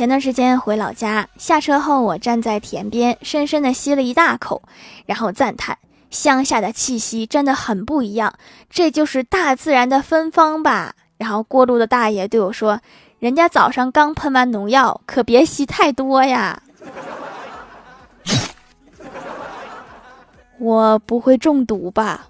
前段时间回老家下车后我站在田边深深的吸了一大口然后赞叹乡下的气息真的很不一样这就是大自然的芬芳吧。然后过路的大爷对我说人家早上刚喷完农药可别吸太多呀。我不会中毒吧？